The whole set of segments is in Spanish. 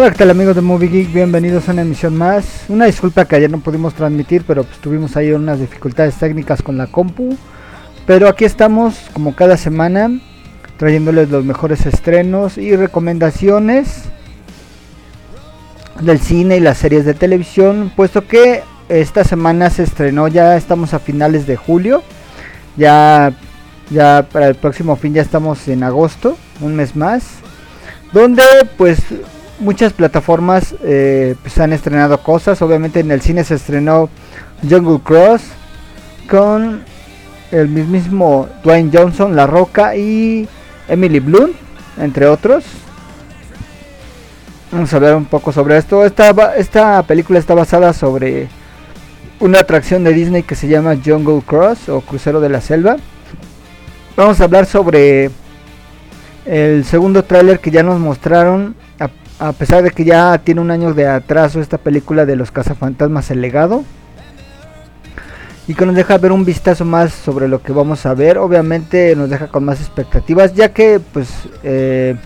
Hola, ¿qué tal amigos de Movie Geek? Bienvenidos a una emisión más. Una disculpa que ayer no pudimos transmitir, pero pues tuvimos ahí unas dificultades técnicas con la compu. Pero aquí estamos, como cada semana, trayéndoles los mejores estrenos y recomendaciones del cine y las series de televisión, puesto que esta semana se estrenó, ya estamos a finales de julio, ya, ya para el próximo fin ya estamos en agosto, un mes más, donde pues muchas plataformas eh, pues han estrenado cosas. Obviamente en el cine se estrenó Jungle Cross con el mismo Dwayne Johnson, La Roca y Emily Blunt, entre otros. Vamos a hablar un poco sobre esto. Esta, esta película está basada sobre una atracción de Disney que se llama Jungle Cross o Crucero de la Selva. Vamos a hablar sobre el segundo tráiler que ya nos mostraron a pesar de que ya tiene un año de atraso esta película de los cazafantasmas El legado. Y que nos deja ver un vistazo más sobre lo que vamos a ver. Obviamente nos deja con más expectativas. Ya que pues eh,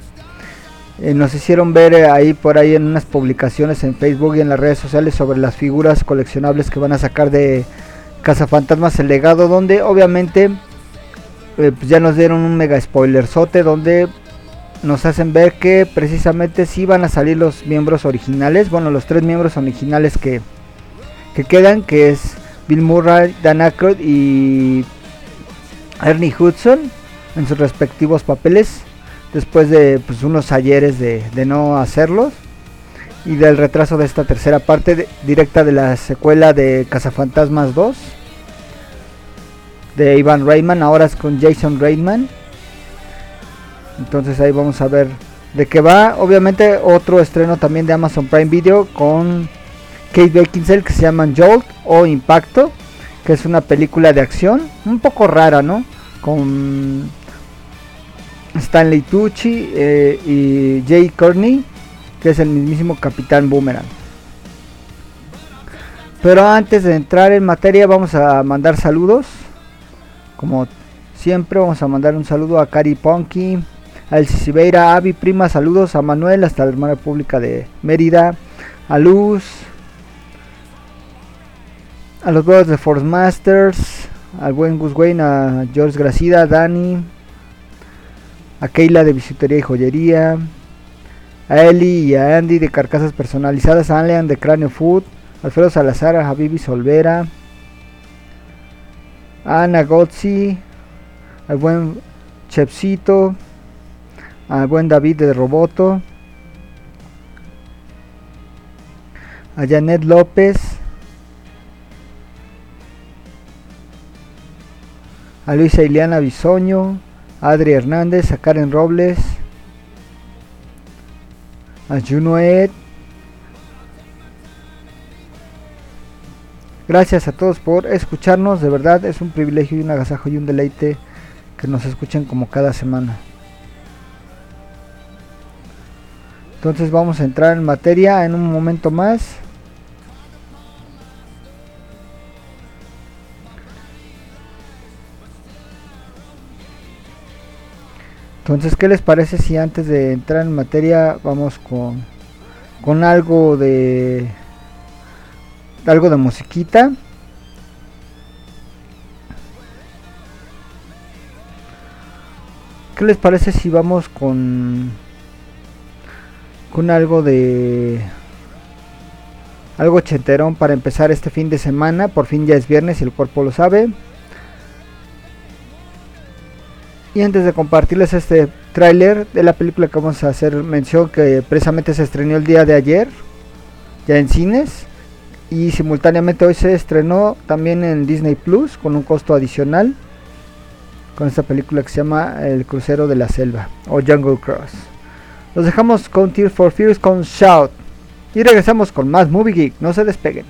eh, nos hicieron ver eh, ahí por ahí en unas publicaciones en Facebook y en las redes sociales sobre las figuras coleccionables que van a sacar de Cazafantasmas El legado. Donde obviamente pues ya nos dieron un mega spoiler sote. Donde nos hacen ver que precisamente si van a salir los miembros originales, bueno, los tres miembros originales que, que quedan, que es Bill Murray, Dan Aykroyd y Ernie Hudson en sus respectivos papeles, después de pues, unos ayeres de, no hacerlos y del retraso de esta tercera parte directa de la secuela de Cazafantasmas 2 de Ivan Reitman, ahora es con Jason Reitman entonces ahí vamos a ver de qué va. Obviamente otro estreno también de Amazon Prime Video con Kate Beckinsale que se llama Jolt o Impacto, que es una película de acción un poco rara, ¿no? Con Stanley Tucci eh, y Jay Courtney, que es el mismísimo Capitán Boomerang. Pero antes de entrar en materia vamos a mandar saludos. Como siempre vamos a mandar un saludo a Cari Ponky, a El Cicibeira, Avi Prima, saludos a Manuel hasta la hermana pública de Mérida, a Luz, a los brothers de Force Masters, al buen Gus Wayne, a George Gracida, a Dani, a Keila de Bisutería y Joyería, a Eli y a Andy de Carcasas Personalizadas, a Alean de Cráneo Food, Alfredo Salazar, a Javibi Solvera, a Ana Gotzi, al buen Chepsito, al buen David de Roboto, a Janet López, a Luisa Ileana Bisoño, a Adri Hernández, a Karen Robles, a Juno Ed. Gracias a todos por escucharnos, de verdad es un privilegio y un agasajo y un deleite que nos escuchen como cada semana. Entonces vamos a entrar en materia en un momento más. Entonces, ¿qué les parece si antes de entrar en materia vamos con, con algo de algo de musiquita? ¿Qué les parece si vamos con con algo de algo cheterón para empezar este fin de semana? Por fin ya es viernes y el cuerpo lo sabe. Y antes de compartirles este tráiler de la película que vamos a hacer mención que precisamente se estrenó el día de ayer, ya en cines, y simultáneamente hoy se estrenó también en Disney Plus con un costo adicional con esta película que se llama El crucero de la selva o Jungle Cross. Los dejamos con Tear for Fears con Shout y regresamos con más Movie Geek, no se despeguen.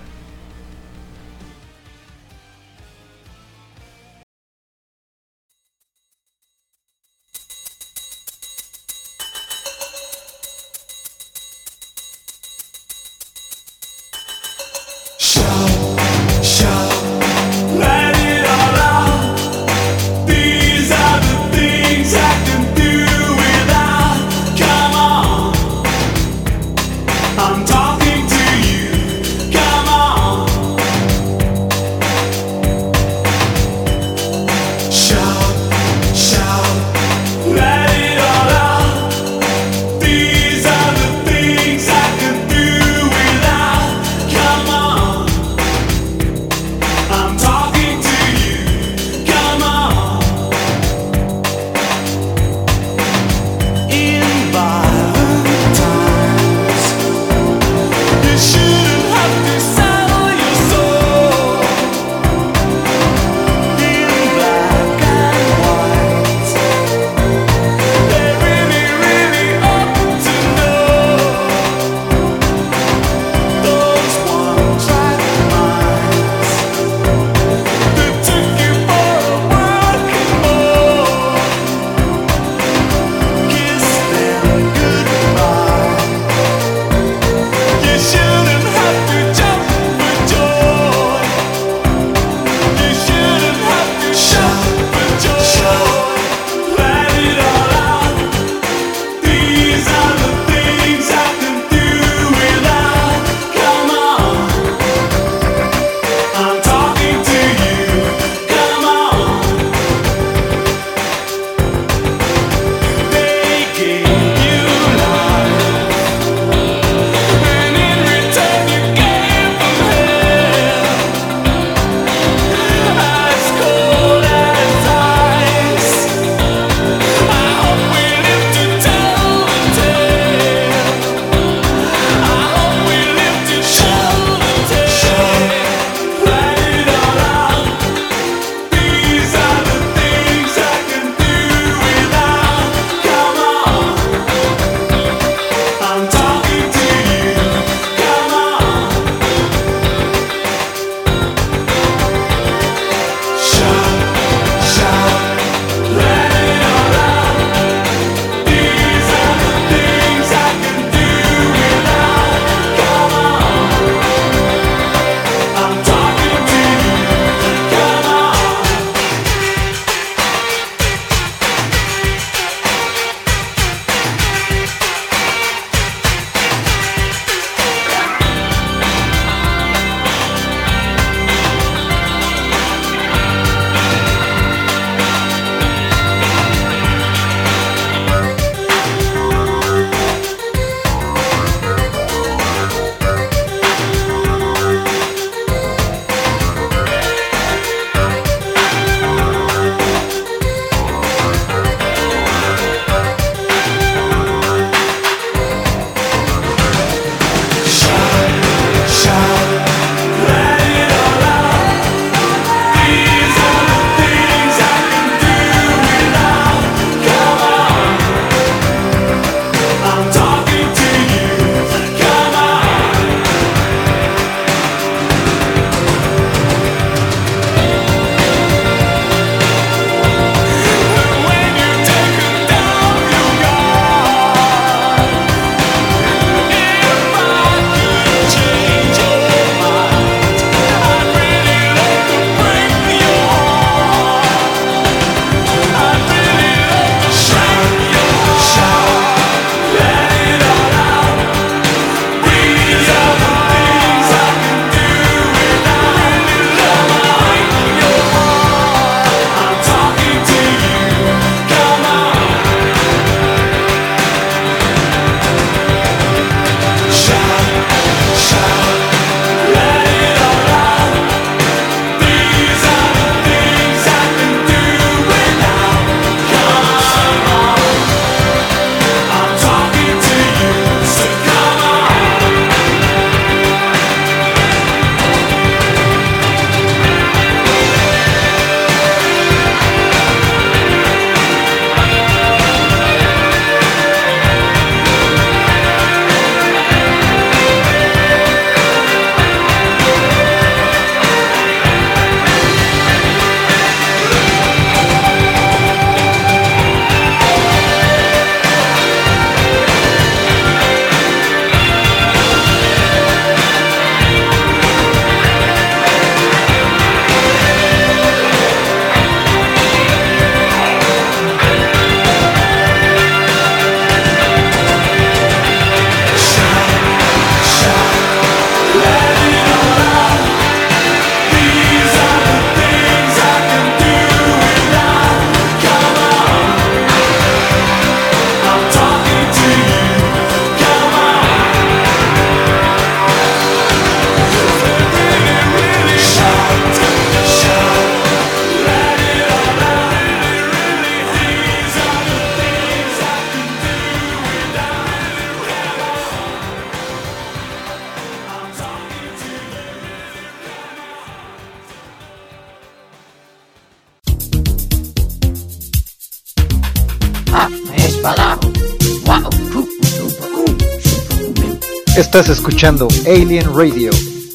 Estás escuchando Alien Radio,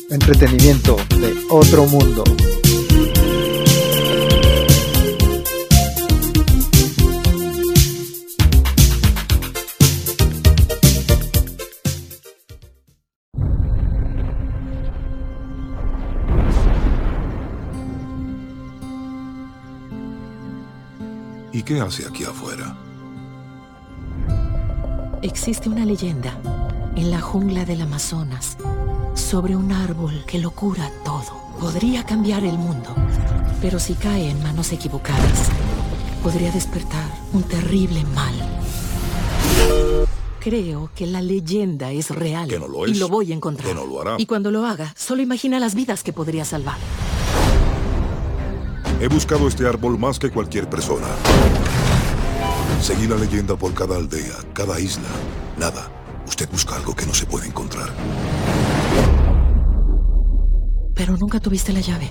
entretenimiento de otro mundo. ¿Y qué hace aquí afuera? Existe una leyenda en la jungla del Amazonas sobre un árbol que lo cura todo. Podría cambiar el mundo, pero si cae en manos equivocadas, podría despertar un terrible mal. Creo que la leyenda es real. Que no lo es. Y lo voy a encontrar. Que no lo hará. Y cuando lo haga, solo imagina las vidas que podría salvar. He buscado este árbol más que cualquier persona. Seguí la leyenda por cada aldea, cada isla. Nada. Usted busca algo que no se puede encontrar. Pero nunca tuviste la llave.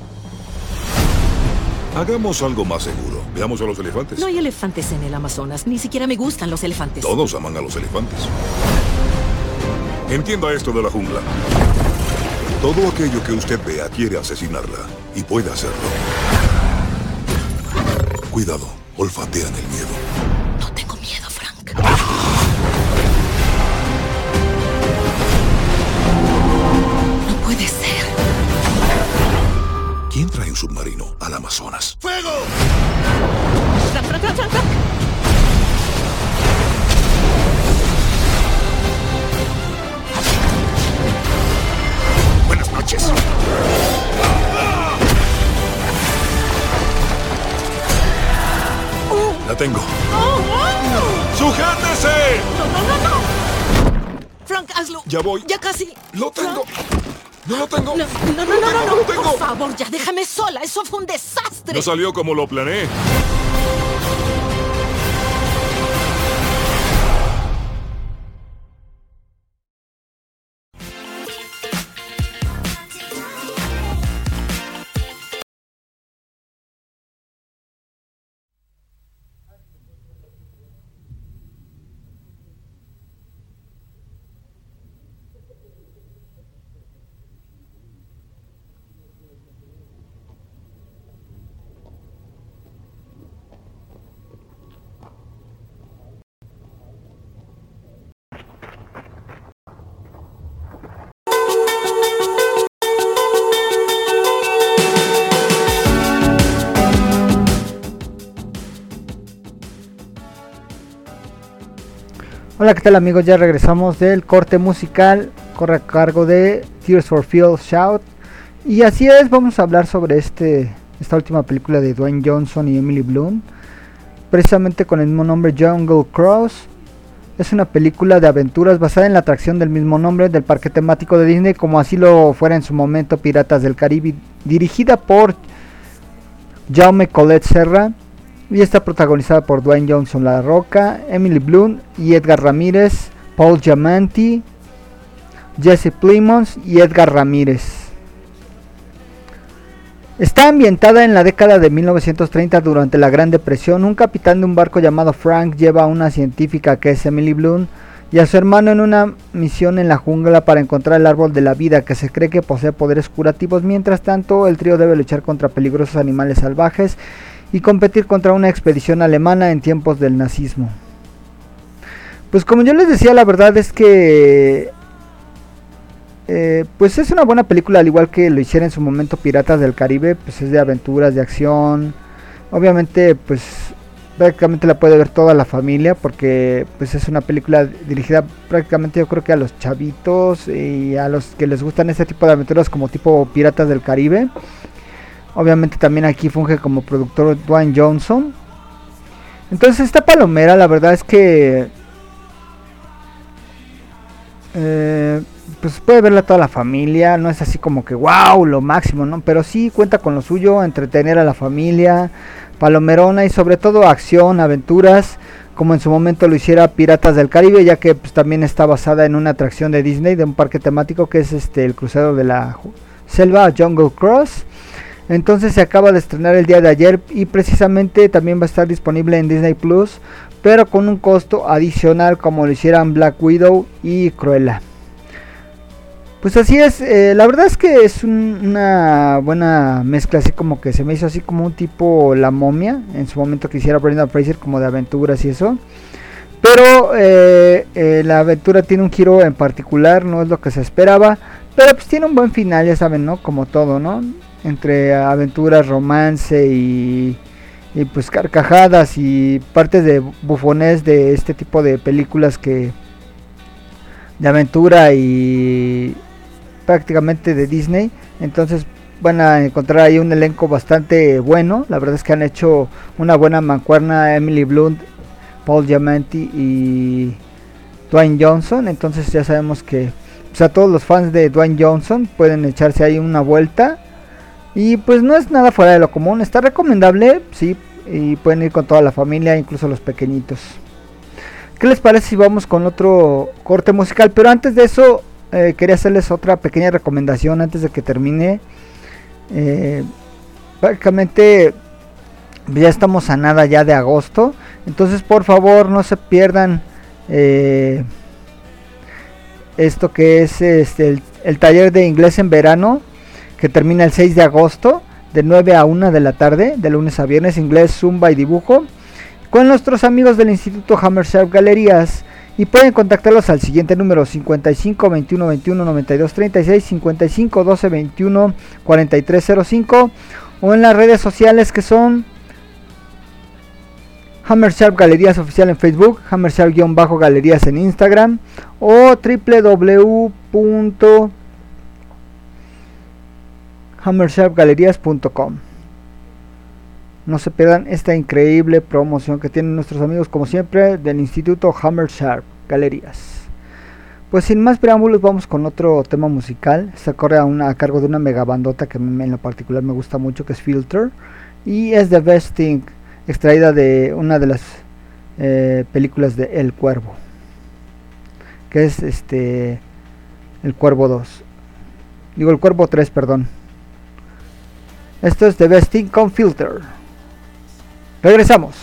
Hagamos algo más seguro. Veamos a los elefantes. No hay elefantes en el Amazonas. Ni siquiera me gustan los elefantes. Todos aman a los elefantes. Entienda esto de la jungla. Todo aquello que usted vea quiere asesinarla. Y puede hacerlo. Cuidado, olfatean el miedo. Al Amazonas? ¡Fuego! Buenas noches. La tengo. ¡Sujétese! No, no, no, no. Frank, hazlo. Ya voy. Ya casi. ¡Lo tengo! Frank. ¡No lo tengo! No, no, no, no, ¡Lo no, tengo, no, lo tengo! Por favor, ya déjame sola. Eso fue un desastre. No salió como lo planeé. Hola, ¿qué tal amigos? Ya regresamos del corte musical, corre a cargo de Tears for Fears Shout. Y así es, vamos a hablar sobre este, esta última película de Dwayne Johnson y Emily Bloom, precisamente con el mismo nombre Jungle Cross. Es una película de aventuras basada en la atracción del mismo nombre del parque temático de Disney, como así lo fuera en su momento Piratas del Caribe, dirigida por Jaume Colette Serra y está protagonizada por Dwayne Johnson La Roca, Emily Bloom y Edgar Ramírez, Paul Giamatti, Jesse Plemons y Edgar Ramírez. Está ambientada en la década de 1930 durante la Gran Depresión. Un capitán de un barco llamado Frank lleva a una científica que es Emily Bloom y a su hermano en una misión en la jungla para encontrar el árbol de la vida que se cree que posee poderes curativos. Mientras tanto, el trío debe luchar contra peligrosos animales salvajes y competir contra una expedición alemana en tiempos del nazismo. Pues como yo les decía, la verdad es que eh, pues es una buena película, al igual que lo hiciera en su momento Piratas del Caribe, pues es de aventuras, de acción. Obviamente, pues prácticamente la puede ver toda la familia porque pues es una película dirigida prácticamente yo creo que a los chavitos y a los que les gustan este tipo de aventuras como tipo Piratas del Caribe. Obviamente también aquí funge como productor Dwayne Johnson. Entonces esta palomera la verdad es que eh, pues puede verla toda la familia, no es así como que wow, lo máximo, ¿no? Pero sí cuenta con lo suyo, entretener a la familia, palomerona y sobre todo acción, aventuras, como en su momento lo hiciera Piratas del Caribe, ya que pues, también está basada en una atracción de Disney, de un parque temático que es este el crucero de la selva Jungle Cross. Entonces se acaba de estrenar el día de ayer y precisamente también va a estar disponible en Disney Plus pero con un costo adicional como lo hicieran Black Widow y Cruella. Pues así es, eh, la verdad es que es una buena mezcla, así como que se me hizo así como un tipo La momia, en su momento que hiciera Brendan Fraser como de aventuras y eso. Pero eh, eh, la aventura tiene un giro en particular, no es lo que se esperaba, pero pues tiene un buen final, ya saben, ¿no? Como todo, ¿no? Entre aventuras, romance y, y pues carcajadas y partes de bufones de este tipo de películas que de aventura y prácticamente de Disney. Entonces van a encontrar ahí un elenco bastante bueno. La verdad es que han hecho una buena mancuerna Emily Blunt, Paul Giamatti y Dwayne Johnson. Entonces ya sabemos que pues, a todos los fans de Dwayne Johnson pueden echarse ahí una vuelta. Y pues no es nada fuera de lo común. Está recomendable, sí. Y pueden ir con toda la familia, incluso los pequeñitos. ¿Qué les parece si vamos con otro corte musical? Pero antes de eso, eh, quería hacerles otra pequeña recomendación antes de que termine. Eh, prácticamente ya estamos a nada ya de agosto. Entonces por favor no se pierdan eh, esto que es este, el, taller de inglés en verano que termina el 6 de agosto de 9 a 1 de la tarde, de lunes a viernes, inglés, zumba y dibujo, con nuestros amigos del Instituto Hammersharp Galerías. Y pueden contactarlos al siguiente número 55 21 21 92 36 55 12 21 43 05 o en las redes sociales que son Hammer Galerías Oficial en Facebook, Hammer Galerías en Instagram o www.hammersharpgalerías.com. No se pierdan esta increíble promoción que tienen nuestros amigos, como siempre, del Instituto Hammer Sharp Galerías. Pues sin más preámbulos, vamos con otro tema musical. Se corre a, una, a cargo de una mega bandota que en lo particular me gusta mucho, que es Filter. Y es The Best Thing, extraída de una de las eh, películas de El Cuervo. Que es este. El Cuervo 2. Digo, el Cuervo 3, perdón. Esto es The Best Thing con Filter. Regresamos.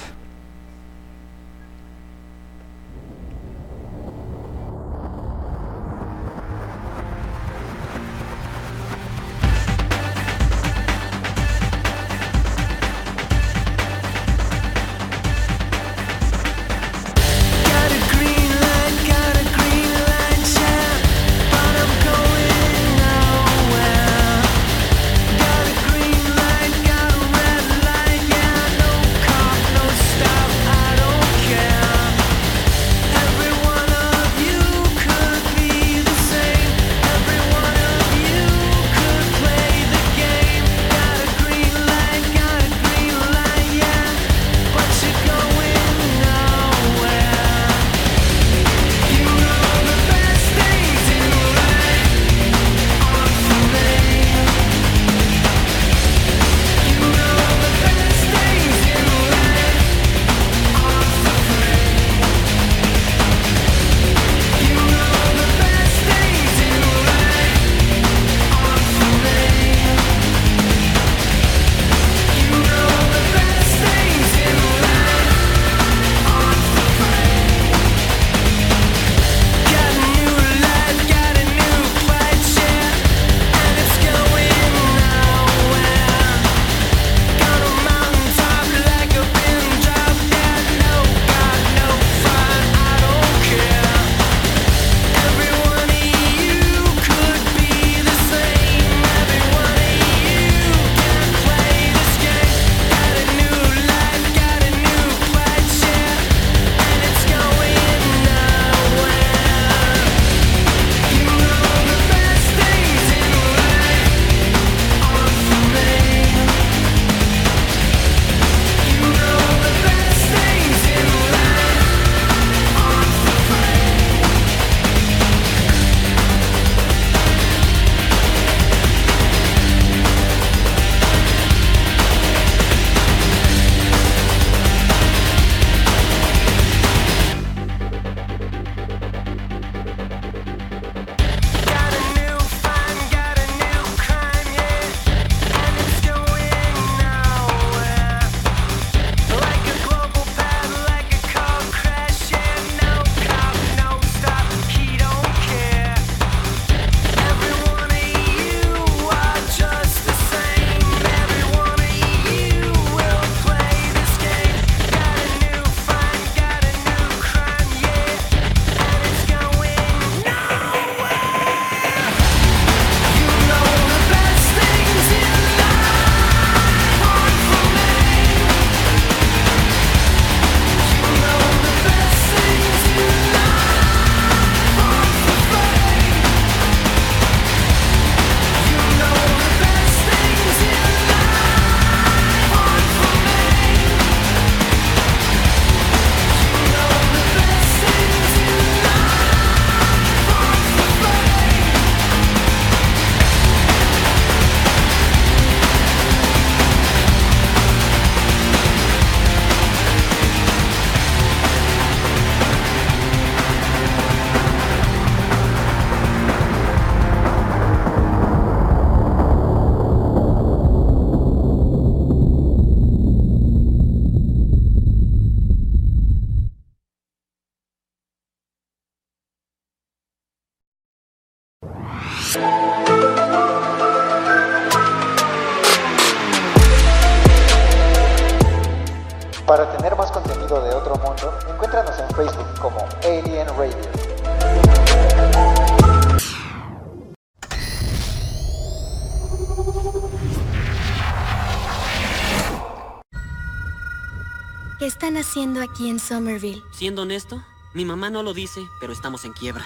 Aquí en Somerville? Siendo honesto, mi mamá no lo dice, pero estamos en quiebra.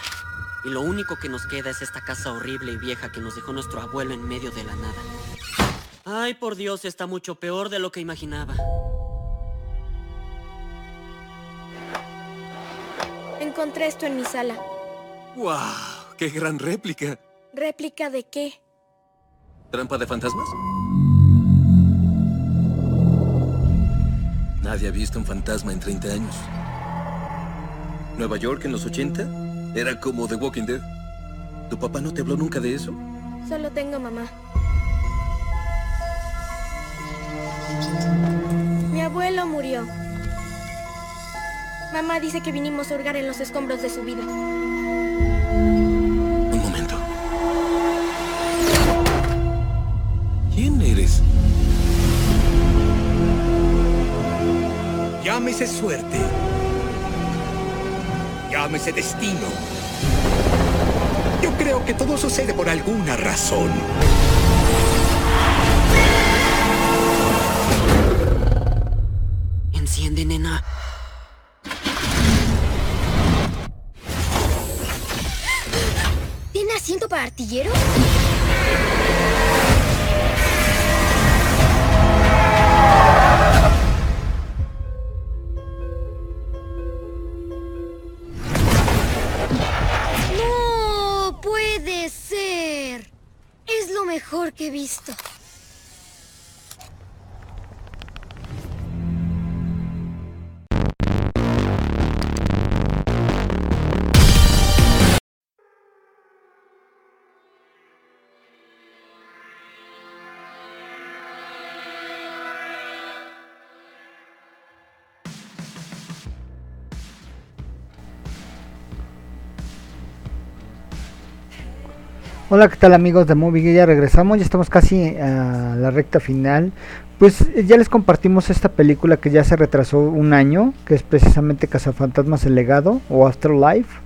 Y lo único que nos queda es esta casa horrible y vieja que nos dejó nuestro abuelo en medio de la nada. Ay, por Dios, está mucho peor de lo que imaginaba. Encontré esto en mi sala. ¡Wow! ¡Qué gran réplica! ¿Réplica de qué? ¿Trampa de fantasmas? Nadie ha visto un fantasma en 30 años. ¿Nueva York en los 80? Era como The Walking Dead. ¿Tu papá no te habló nunca de eso? Solo tengo mamá. Mi abuelo murió. Mamá dice que vinimos a hurgar en los escombros de su vida. Un momento. ¿Quién eres? Llámese suerte. Llámese destino. Yo creo que todo sucede por alguna razón. Enciende, nena. ¿Tiene asiento para artillero? Hola, ¿qué tal amigos de Movie? Ya regresamos, ya estamos casi a la recta final. Pues eh, ya les compartimos esta película que ya se retrasó un año, que es precisamente Cazafantasmas el legado o Afterlife.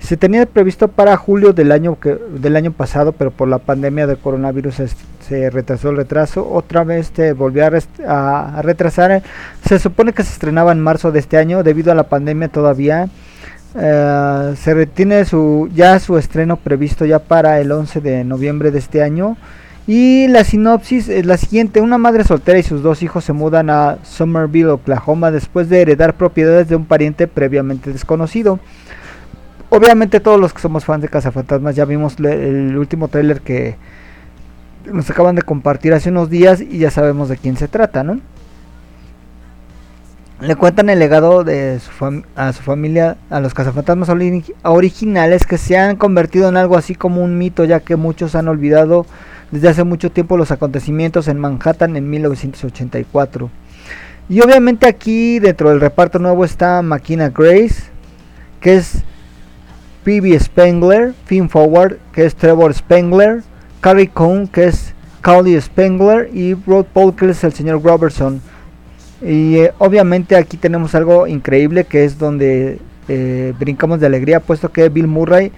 Se tenía previsto para julio del año que del año pasado, pero por la pandemia del coronavirus es- se retrasó el retraso. Otra vez se volvió a retrasar. Se supone que se estrenaba en marzo de este año, debido a la pandemia todavía. Eh, se retiene su ya su estreno previsto ya para el 11 de noviembre de este año. Y la sinopsis es la siguiente. Una madre soltera y sus dos hijos se mudan a Somerville Oklahoma después de heredar propiedades de un pariente previamente desconocido. Obviamente todos los que somos fans de Cazafantasmas ya vimos el último tráiler que nos acaban de compartir hace unos días y ya sabemos de quién se trata no le cuentan el legado de a su familia, a los cazafantasmas ori- originales que se han convertido en algo así como un mito, ya que muchos han olvidado desde hace mucho tiempo los acontecimientos en Manhattan en 1984. Y obviamente aquí dentro del reparto nuevo está Makina Grace, que es Phoebe Spengler, Finn Forward, que es Trevor Spengler, Carrie Coon, que es Cowley Spengler, y Rod Paul, que es el señor Robertson. Y eh, obviamente aquí tenemos algo increíble que es donde eh, brincamos de alegría, puesto que Bill Murray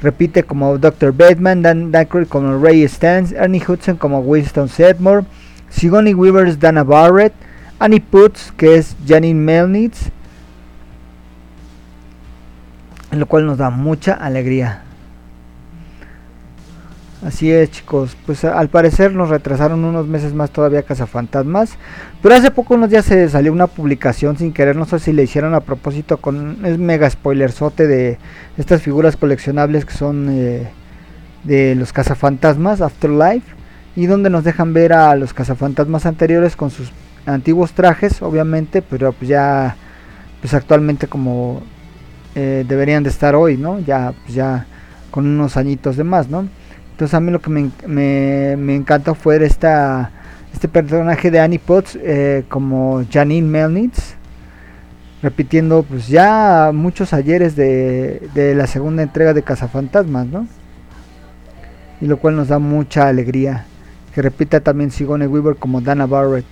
repite como Dr. Bateman, Dan Aykroyd como Ray Stantz, Ernie Hudson como Winston Sedmore, Sigourney Weaver es Dana Barrett, Annie Putz que es Janine Melnitz, lo cual nos da mucha alegría. Así es, chicos. Pues al parecer nos retrasaron unos meses más todavía Cazafantasmas. Pero hace poco unos días se salió una publicación sin querer, no sé si le hicieron a propósito con es mega spoilerzote de estas figuras coleccionables que son eh, de los Cazafantasmas Afterlife y donde nos dejan ver a los Cazafantasmas anteriores con sus antiguos trajes, obviamente, pero pues ya pues actualmente como eh, deberían de estar hoy, ¿no? Ya pues ya con unos añitos de más, ¿no? Entonces a mí lo que me, me, me encanta fue esta, este personaje de Annie Potts eh, como Janine Melnitz, repitiendo pues ya muchos ayeres de, de la segunda entrega de Cazafantasmas, ¿no? Y lo cual nos da mucha alegría. Que repita también Sigone Weaver como Dana Barrett.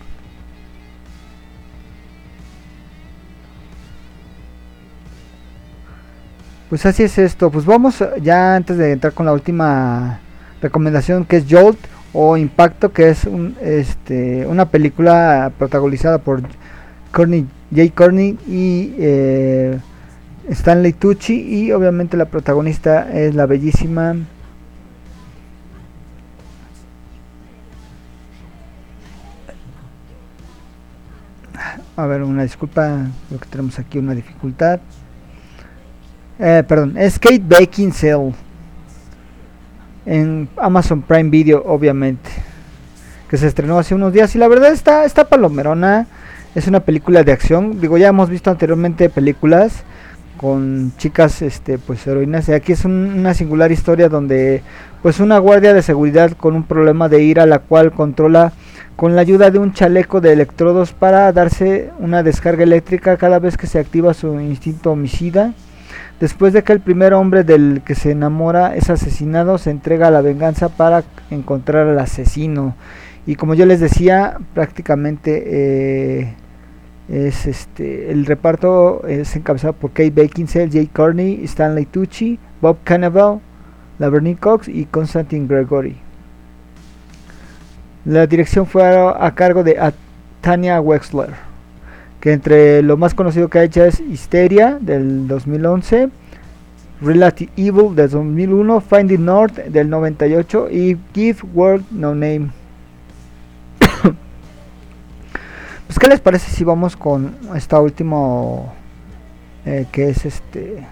Pues así es esto. Pues vamos ya antes de entrar con la última recomendación que es Jolt o Impacto, que es un, este, una película protagonizada por Courtney, Jay Courtney y eh, Stanley Tucci y obviamente la protagonista es la bellísima a ver una disculpa creo que tenemos aquí una dificultad. Eh, perdón es Kate Beckinsale en Amazon Prime Video obviamente que se estrenó hace unos días. Y la verdad está está palomerona. Es una película de acción. Digo ya hemos visto anteriormente películas con chicas este pues heroínas. Y aquí es un- una singular historia donde pues una guardia de seguridad con un problema de ira la cual controla con la ayuda de un chaleco de electrodos para darse una descarga eléctrica cada vez que se activa su instinto homicida después de que el primer hombre del que se enamora es asesinado se entrega a la venganza para encontrar al asesino y como yo les decía prácticamente eh, es este el reparto es encabezado por Kate Beckinsale, Jay Courtney, Stanley Tucci, Bob Cannavale, Laverne Cox y Constantine Gregory. La dirección fue a, a cargo de a- Tanya Wexler, que entre lo más conocido que ha hecho es Hysteria del 2011, Relative Evil del 2001, Finding North del 98 y Give World No Name. Pues qué les parece si vamos con esta último eh, que es este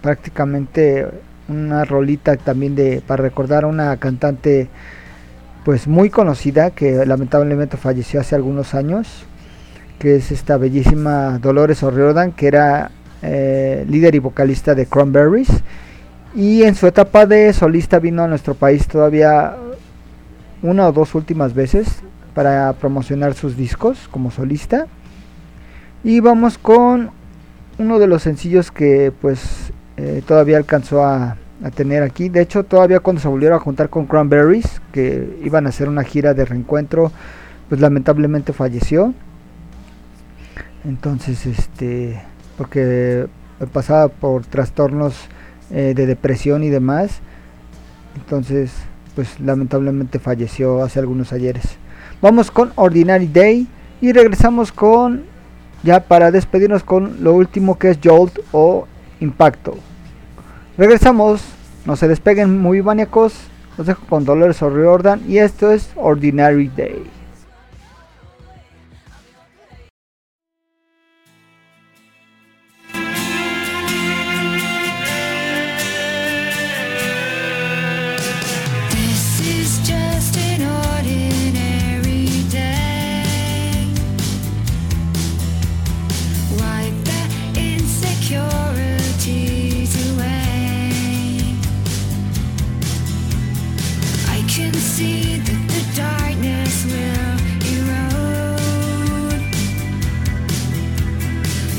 prácticamente una rolita también de para recordar a una cantante pues muy conocida que lamentablemente falleció hace algunos años que es esta bellísima Dolores O'Riordan que era eh, líder y vocalista de Cranberries y en su etapa de solista vino a nuestro país todavía una o dos últimas veces para promocionar sus discos como solista. Y vamos con uno de los sencillos que pues eh, todavía alcanzó a, a tener aquí. De hecho, todavía cuando se volvieron a juntar con Cranberries, que iban a hacer una gira de reencuentro, pues lamentablemente falleció. Entonces, este, porque pasaba por trastornos eh, de depresión y demás. Entonces, pues lamentablemente falleció hace algunos ayeres. Vamos con Ordinary Day y regresamos con ya para despedirnos con lo último que es Jolt o Impacto. Regresamos, no se despeguen muy maníacos. Los dejo con Dolores O'Riordan y esto es Ordinary Day.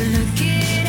looking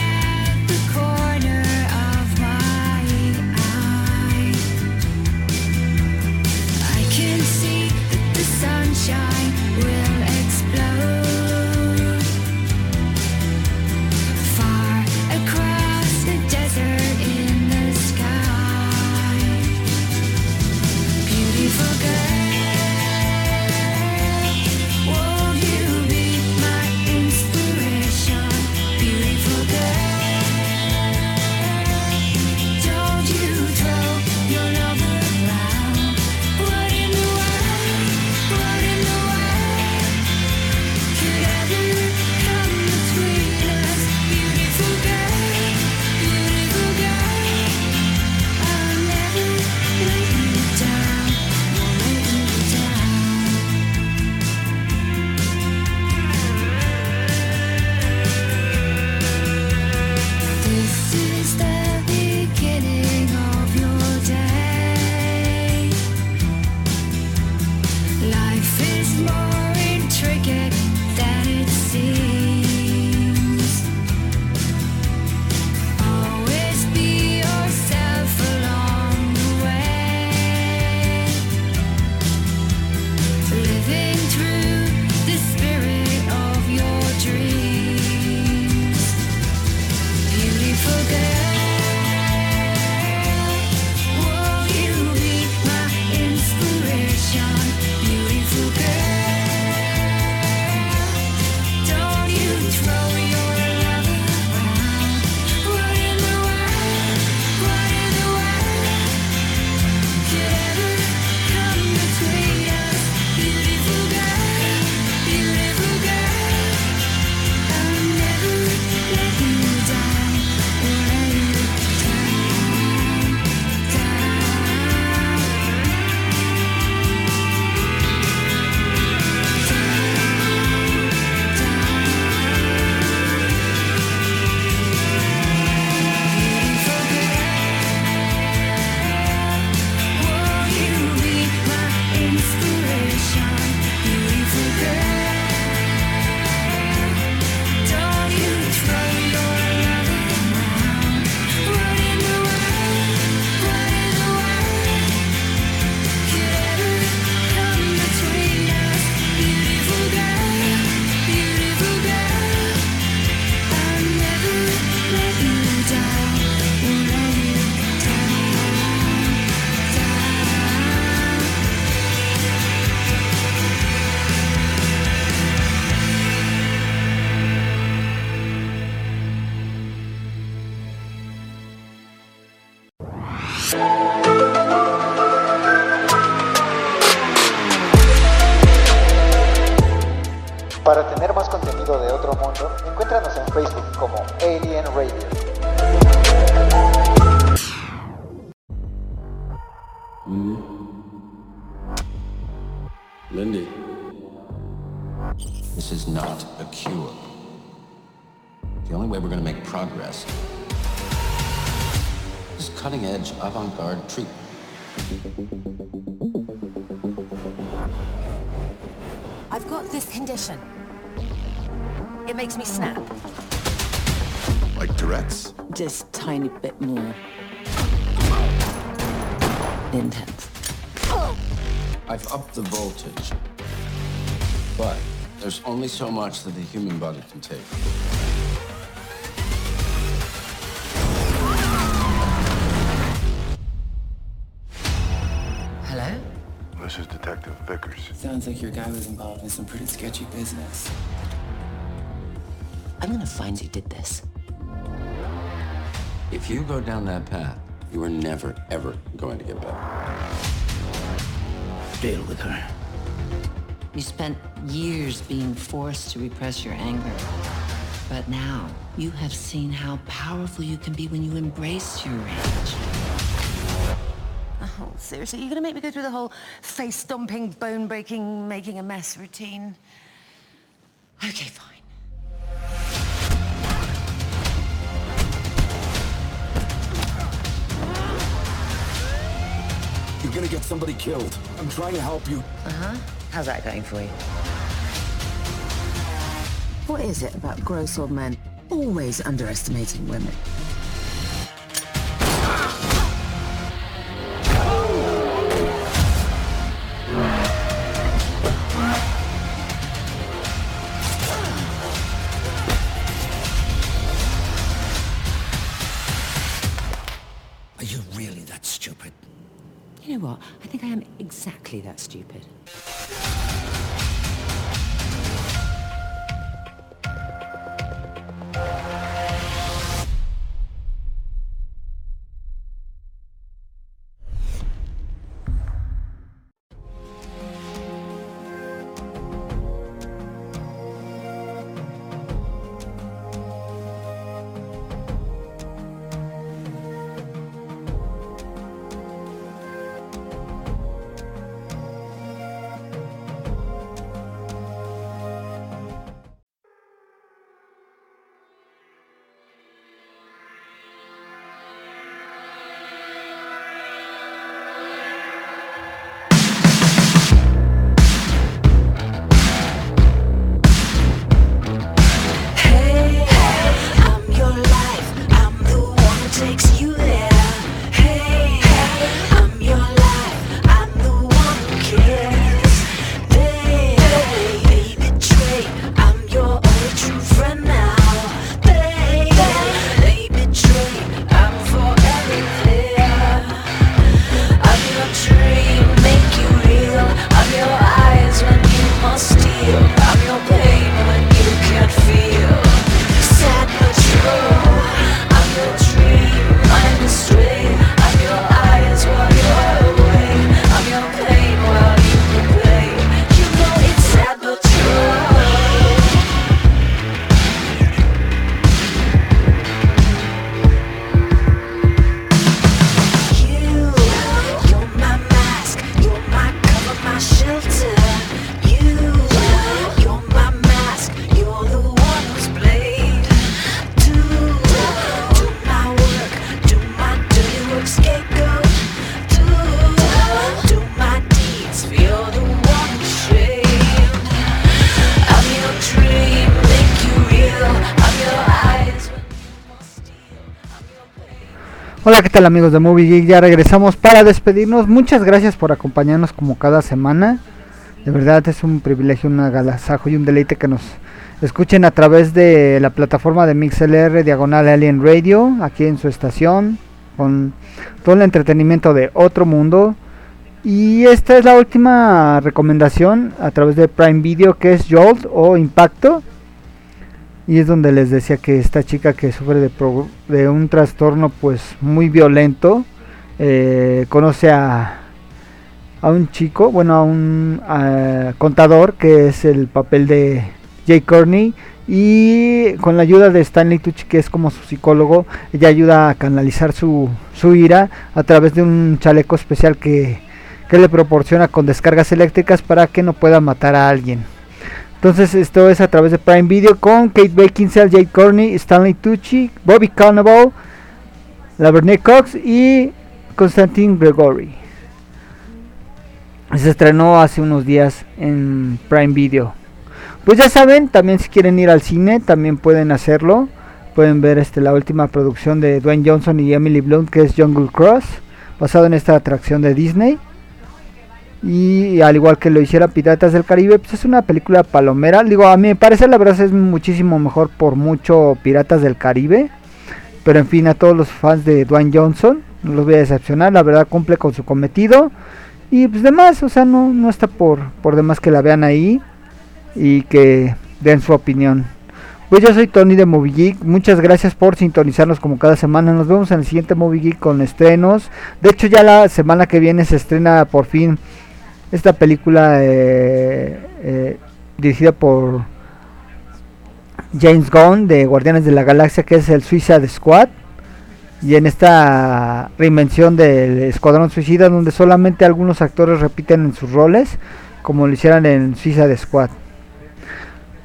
de encuéntranos en Facebook como Alien Radio. Lindy. This is not a cure. The only way we're going to make progress is cutting edge avant garde treatment. I've got this condition. It makes me snap. Like Tourette's? Just tiny bit more intense. I've upped the voltage. But there's only so much that the human body can take. Hello? This is Detective Vickers. Sounds like your guy was involved in some pretty sketchy business. I'm gonna find who did this. If you go down that path, you are never, ever going to get better. Deal with her. You spent years being forced to repress your anger. But now, you have seen how powerful you can be when you embrace your rage. Oh, seriously, you're gonna make me go through the whole face-stomping, bone-breaking, making a mess routine? Okay, fine. You're gonna get somebody killed. I'm trying to help you. Uh-huh. How's that going for you? What is it about gross old men always underestimating women? Hola, ¿qué tal amigos de Movie Geek? Ya regresamos para despedirnos. Muchas gracias por acompañarnos como cada semana. De verdad es un privilegio, un agasajo y un deleite que nos escuchen a través de la plataforma de MixLR Diagonal Alien Radio, aquí en su estación, con todo el entretenimiento de otro mundo. Y esta es la última recomendación a través de Prime Video que es Jolt o Impacto. Y es donde les decía que esta chica que sufre de, pro- de un trastorno pues muy violento eh, conoce a, a un chico, bueno, a un contador que es el papel de Jay Courtney y con la ayuda de Stanley Tucci que es como su psicólogo ella ayuda a canalizar su, su ira a través de un chaleco especial que, que le proporciona con descargas eléctricas para que no pueda matar a alguien entonces esto es a través de Prime Video con Kate Beckinsale, Jay Courtney, Stanley Tucci, Bobby Cannavale, Laverne Cox y Constantine Gregory se estrenó hace unos días en Prime Video. Pues ya saben, también si quieren ir al cine, también pueden hacerlo. Pueden ver este la última producción de Dwayne Johnson y Emily Blunt que es Jungle Cross, basado en esta atracción de Disney. Y al igual que lo hiciera Piratas del Caribe, pues es una película palomera. Digo, a mi parecer la verdad es muchísimo mejor por mucho Piratas del Caribe. Pero en fin, a todos los fans de Dwayne Johnson, no los voy a decepcionar, la verdad cumple con su cometido. Y pues demás, o sea, no, no está por, por demás que la vean ahí y que den su opinión. Pues yo soy Tony de Movie Geek. Muchas gracias por sintonizarnos como cada semana. Nos vemos en el siguiente Movie Geek con estrenos. De hecho, ya la semana que viene se estrena por fin esta película eh, eh, dirigida por James Gunn de Guardianes de la Galaxia, que es el Suicide Squad. Y en esta reinvención del Escuadrón Suicida, donde solamente algunos actores repiten en sus roles, como lo hicieran en Suicide Squad.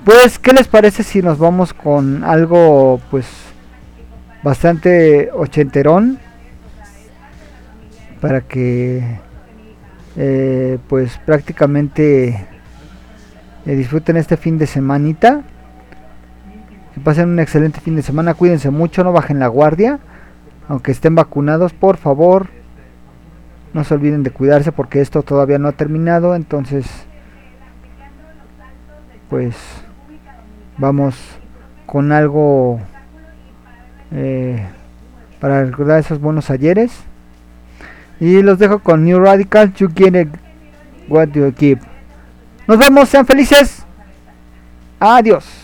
Pues, ¿qué les parece si nos vamos con algo, pues, bastante ochenterón? Para que, eh, pues, prácticamente eh, disfruten este fin de semanita. Que pasen un excelente fin de semana. Cuídense mucho, no bajen la guardia. Aunque estén vacunados, por favor, no se olviden de cuidarse porque esto todavía no ha terminado. Entonces, pues vamos con algo eh, para recordar esos buenos ayeres. Y los dejo con New Radical. You get what you keep. Nos vemos, sean felices. Adiós.